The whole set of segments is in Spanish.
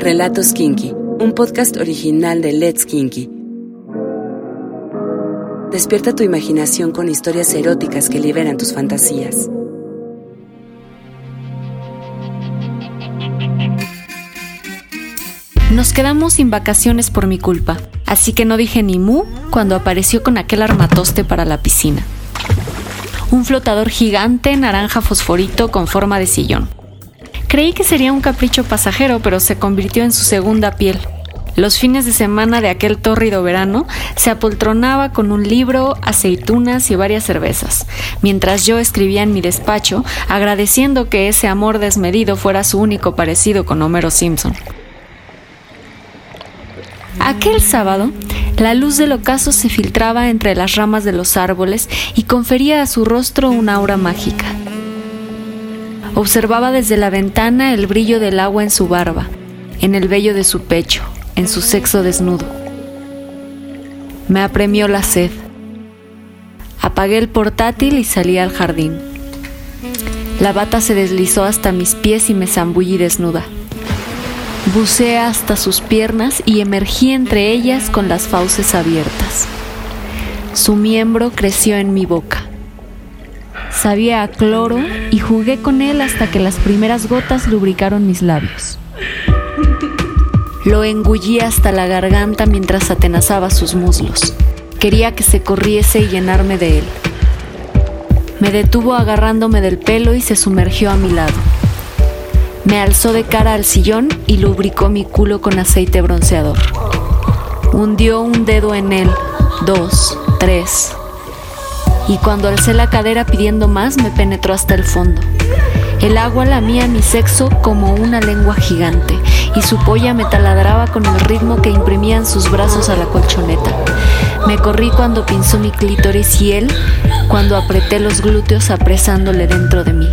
Relatos Kinky, un podcast original de Let's Kinky. Despierta tu imaginación con historias eróticas que liberan tus fantasías. Nos quedamos sin vacaciones por mi culpa, así que no dije ni mu cuando apareció con aquel armatoste para la piscina. Un flotador gigante naranja fosforito con forma de sillón. Creí que sería un capricho pasajero, pero se convirtió en su segunda piel. Los fines de semana de aquel tórrido verano se apoltronaba con un libro, aceitunas y varias cervezas, mientras yo escribía en mi despacho agradeciendo que ese amor desmedido fuera su único parecido con Homero Simpson. Aquel sábado, la luz del ocaso se filtraba entre las ramas de los árboles y confería a su rostro una aura mágica. Observaba desde la ventana el brillo del agua en su barba, en el vello de su pecho, en su sexo desnudo. Me apremió la sed. Apagué el portátil y salí al jardín. La bata se deslizó hasta mis pies y me zambullí desnuda. Buceé hasta sus piernas y emergí entre ellas con las fauces abiertas. Su miembro creció en mi boca. Sabía a cloro y jugué con él hasta que las primeras gotas lubricaron mis labios. Lo engullí hasta la garganta mientras atenazaba sus muslos. Quería que se corriese y llenarme de él. Me detuvo agarrándome del pelo y se sumergió a mi lado. Me alzó de cara al sillón y lubricó mi culo con aceite bronceador. Hundió un dedo en él, dos, tres. Y cuando alcé la cadera pidiendo más, me penetró hasta el fondo. El agua lamía mi sexo como una lengua gigante y su polla me taladraba con el ritmo que imprimían sus brazos a la colchoneta. Me corrí cuando pinzó mi clítoris y él cuando apreté los glúteos apresándole dentro de mí.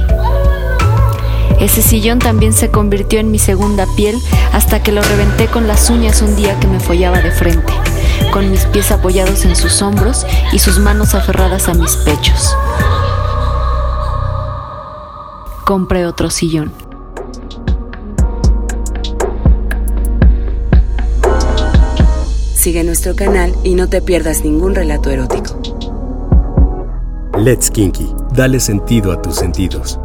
Ese sillón también se convirtió en mi segunda piel hasta que lo reventé con las uñas un día que me follaba de frente, con mis pies apoyados en sus hombros y sus manos aferradas a mis pechos. Compré otro sillón. Sigue nuestro canal y no te pierdas ningún relato erótico. Let's Kinky, dale sentido a tus sentidos.